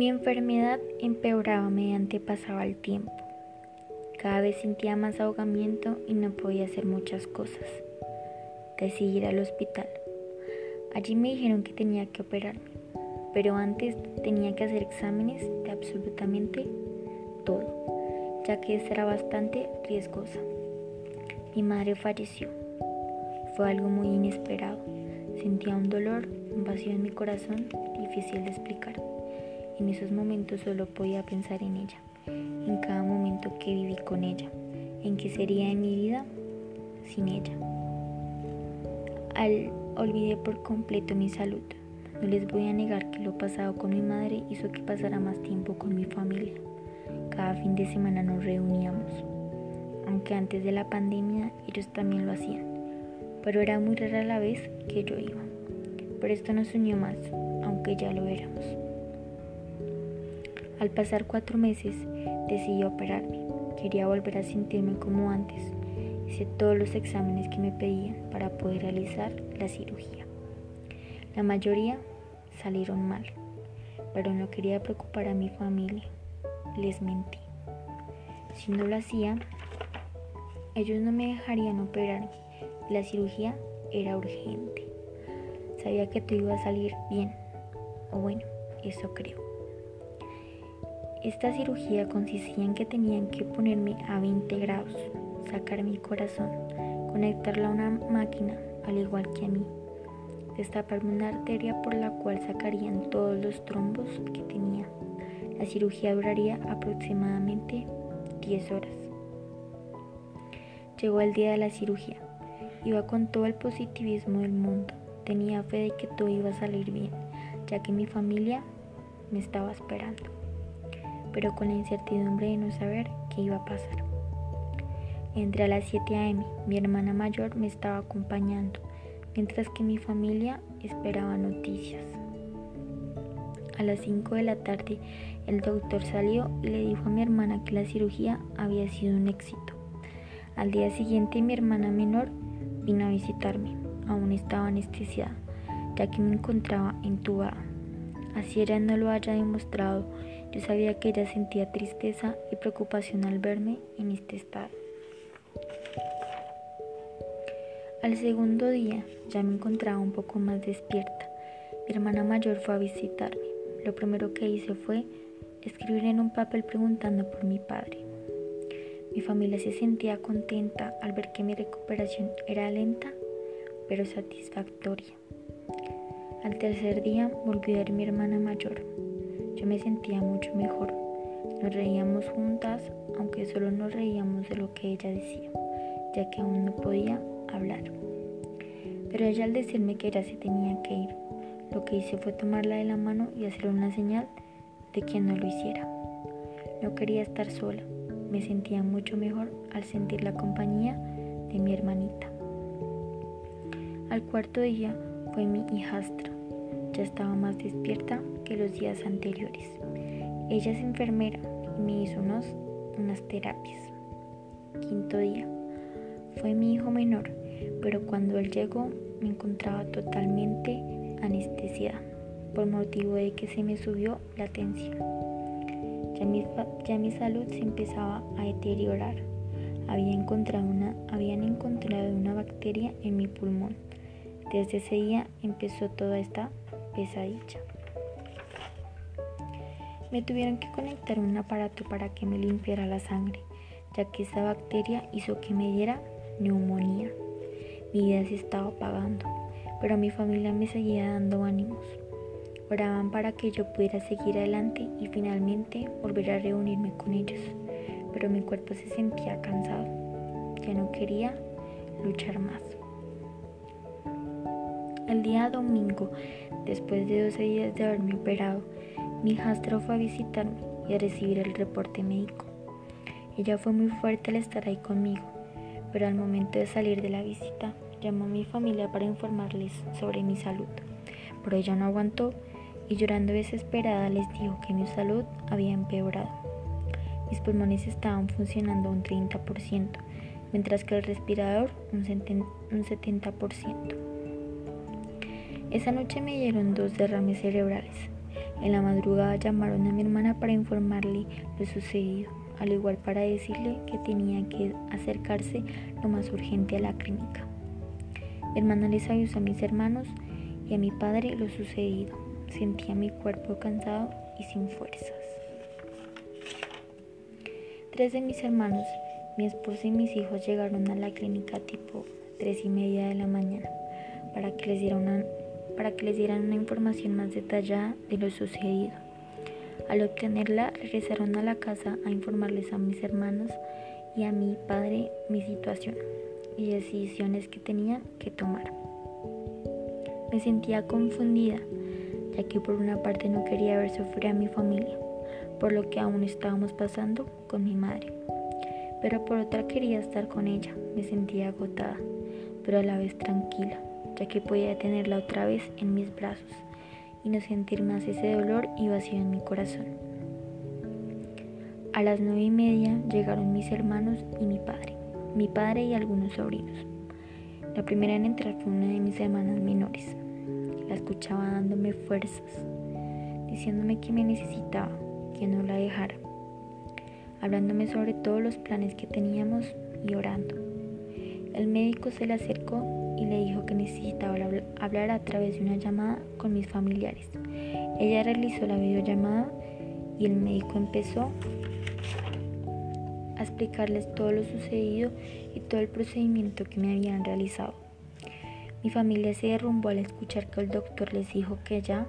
Mi enfermedad empeoraba mediante pasaba el tiempo. Cada vez sentía más ahogamiento y no podía hacer muchas cosas. Decidí ir al hospital. Allí me dijeron que tenía que operarme, pero antes tenía que hacer exámenes de absolutamente todo, ya que esta era bastante riesgosa. Mi madre falleció. Fue algo muy inesperado. Sentía un dolor, un vacío en mi corazón, difícil de explicar. En esos momentos solo podía pensar en ella, en cada momento que viví con ella, en qué sería de mi vida sin ella. Al olvidé por completo mi salud. No les voy a negar que lo pasado con mi madre hizo que pasara más tiempo con mi familia. Cada fin de semana nos reuníamos, aunque antes de la pandemia ellos también lo hacían, pero era muy rara la vez que yo iba. Pero esto nos unió más, aunque ya lo éramos. Al pasar cuatro meses decidí operarme. Quería volver a sentirme como antes. Hice todos los exámenes que me pedían para poder realizar la cirugía. La mayoría salieron mal, pero no quería preocupar a mi familia. Les mentí. Si no lo hacía, ellos no me dejarían operarme. La cirugía era urgente. Sabía que todo iba a salir bien. O bueno, eso creo. Esta cirugía consistía en que tenían que ponerme a 20 grados, sacar mi corazón, conectarla a una máquina, al igual que a mí, destaparme una arteria por la cual sacarían todos los trombos que tenía. La cirugía duraría aproximadamente 10 horas. Llegó el día de la cirugía. Iba con todo el positivismo del mundo. Tenía fe de que todo iba a salir bien, ya que mi familia me estaba esperando pero con la incertidumbre de no saber qué iba a pasar. Entré a las 7 a.m. Mi hermana mayor me estaba acompañando, mientras que mi familia esperaba noticias. A las 5 de la tarde, el doctor salió y le dijo a mi hermana que la cirugía había sido un éxito. Al día siguiente, mi hermana menor vino a visitarme. Aún estaba anestesiada, ya que me encontraba entubada. Así era no lo haya demostrado yo sabía que ella sentía tristeza y preocupación al verme en este estado. Al segundo día ya me encontraba un poco más despierta. Mi hermana mayor fue a visitarme. Lo primero que hice fue escribir en un papel preguntando por mi padre. Mi familia se sentía contenta al ver que mi recuperación era lenta pero satisfactoria. Al tercer día volví a a mi hermana mayor. Yo me sentía mucho mejor. Nos reíamos juntas, aunque solo nos reíamos de lo que ella decía, ya que aún no podía hablar. Pero ella al decirme que ella se tenía que ir, lo que hice fue tomarla de la mano y hacerle una señal de que no lo hiciera. No quería estar sola, me sentía mucho mejor al sentir la compañía de mi hermanita. Al cuarto día fue mi hijastra. Ya estaba más despierta los días anteriores. Ella es enfermera y me hizo unos, unas terapias. Quinto día. Fue mi hijo menor, pero cuando él llegó me encontraba totalmente anestesiada por motivo de que se me subió la tensión. Ya mi, ya mi salud se empezaba a deteriorar. Había encontrado una, habían encontrado una bacteria en mi pulmón. Desde ese día empezó toda esta pesadilla. Me tuvieron que conectar un aparato para que me limpiara la sangre, ya que esa bacteria hizo que me diera neumonía. Mi vida se estaba apagando, pero mi familia me seguía dando ánimos. Oraban para que yo pudiera seguir adelante y finalmente volver a reunirme con ellos, pero mi cuerpo se sentía cansado. Ya no quería luchar más. El día domingo, después de 12 días de haberme operado, mi hijastro fue a visitarme y a recibir el reporte médico. Ella fue muy fuerte al estar ahí conmigo, pero al momento de salir de la visita, llamó a mi familia para informarles sobre mi salud. Pero ella no aguantó y llorando desesperada les dijo que mi salud había empeorado. Mis pulmones estaban funcionando un 30%, mientras que el respirador un 70%. Esa noche me dieron dos derrames cerebrales En la madrugada llamaron a mi hermana para informarle lo sucedido, al igual para decirle que tenía que acercarse lo más urgente a la clínica. Mi hermana les avisó a mis hermanos y a mi padre lo sucedido. Sentía mi cuerpo cansado y sin fuerzas. Tres de mis hermanos, mi esposa y mis hijos llegaron a la clínica tipo tres y media de la mañana para que les dieran una, para que les dieran una información más detallada de lo sucedido. Al obtenerla, regresaron a la casa a informarles a mis hermanos y a mi padre mi situación y decisiones que tenían que tomar. Me sentía confundida, ya que por una parte no quería ver sufrir a mi familia, por lo que aún estábamos pasando con mi madre. Pero por otra quería estar con ella, me sentía agotada, pero a la vez tranquila, que podía tenerla otra vez en mis brazos y no sentir más ese dolor y vacío en mi corazón. A las nueve y media llegaron mis hermanos y mi padre mi padre y algunos sobrinos. La primera en entrar fue una de mis hermanas menores. La escuchaba dándome fuerzas, diciéndome que me necesitaba, que no la dejara, hablándome sobre todos los planes que teníamos y orando. El médico se le acercó y le dijo que necesitaba hablar a través de una llamada con mis familiares. Ella realizó la videollamada y el médico empezó a explicarles todo lo sucedido y todo el procedimiento que me habían realizado. Mi familia se derrumbó al escuchar que el doctor les dijo que ya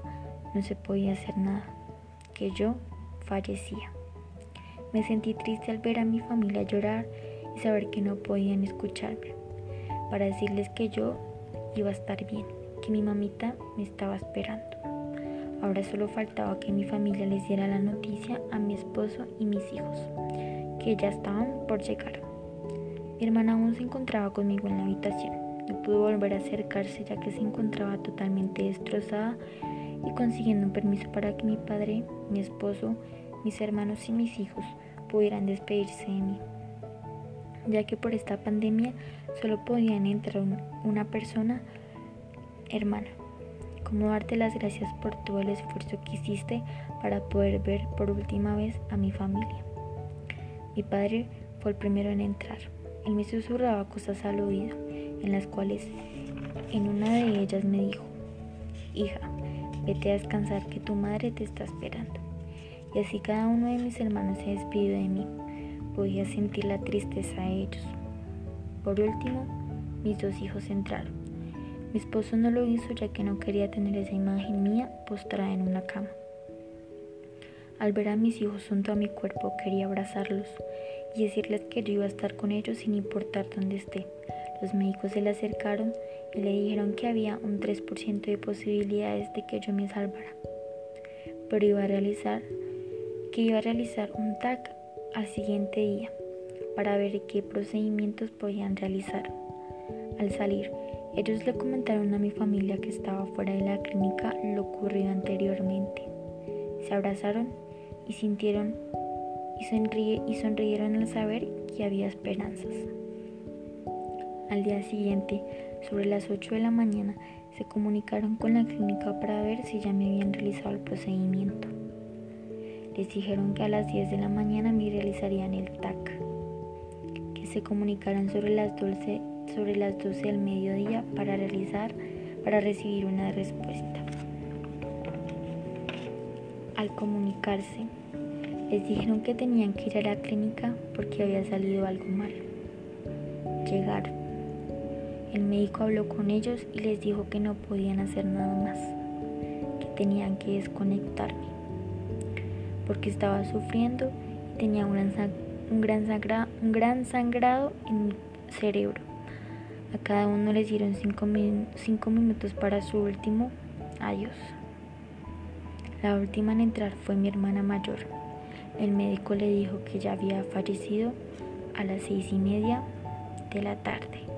no se podía hacer nada, que yo fallecía. Me sentí triste al ver a mi familia llorar y saber que no podían escucharme, para decirles que yo iba a estar bien, que mi mamita me estaba esperando. Ahora solo faltaba que mi familia les diera la noticia a mi esposo y mis hijos que ya estaban por llegar. Mi hermana aún se encontraba conmigo en la habitación. No pudo volver a acercarse ya que se encontraba totalmente destrozada y consiguiendo un permiso para que mi padre, mi esposo, mis hermanos y mis hijos pudieran despedirse de mí, ya que por esta pandemia solo podían entrar una persona hermana. Como darte las gracias por todo el esfuerzo que hiciste para poder ver por última vez a mi familia. Mi padre fue el primero en entrar. Él me susurraba cosas al oído, en las cuales en una de ellas me dijo, hija, vete a descansar que tu madre te está esperando. Y así cada uno de mis hermanos se despidió de mí. Podía sentir la tristeza de ellos. Por último, mis dos hijos entraron. Mi esposo no lo hizo ya que no quería tener esa imagen mía postrada en una cama. Al ver a mis hijos junto a mi cuerpo quería abrazarlos y decirles que yo iba a estar con ellos sin importar dónde esté. Los médicos se le acercaron y le dijeron que había un 3% de posibilidades de que yo me salvara, pero iba a realizar que iba a realizar un TAC al siguiente día para ver qué procedimientos podían realizar. Al salir, ellos le comentaron a mi familia que estaba fuera de la clínica lo ocurrido anteriormente. Se abrazaron y sintieron y, y sonrieron al saber que había esperanzas. Al día siguiente, sobre las 8 de la mañana, se comunicaron con la clínica para ver si ya me habían realizado el procedimiento. Les dijeron que a las 10 de la mañana me realizarían el TAC, que se comunicaran sobre las 12, sobre las 12 del mediodía para realizar para recibir una respuesta. Al comunicarse, les dijeron que tenían que ir a la clínica porque había salido algo mal. Llegaron. El médico habló con ellos y les dijo que no podían hacer nada más, que tenían que desconectarme, porque estaba sufriendo y tenía un gran, un gran, un gran sangrado en mi cerebro. A cada uno les dieron cinco, cinco minutos para su último adiós. La última en entrar fue mi hermana mayor. El médico le dijo que ya había fallecido a las seis y media de la tarde.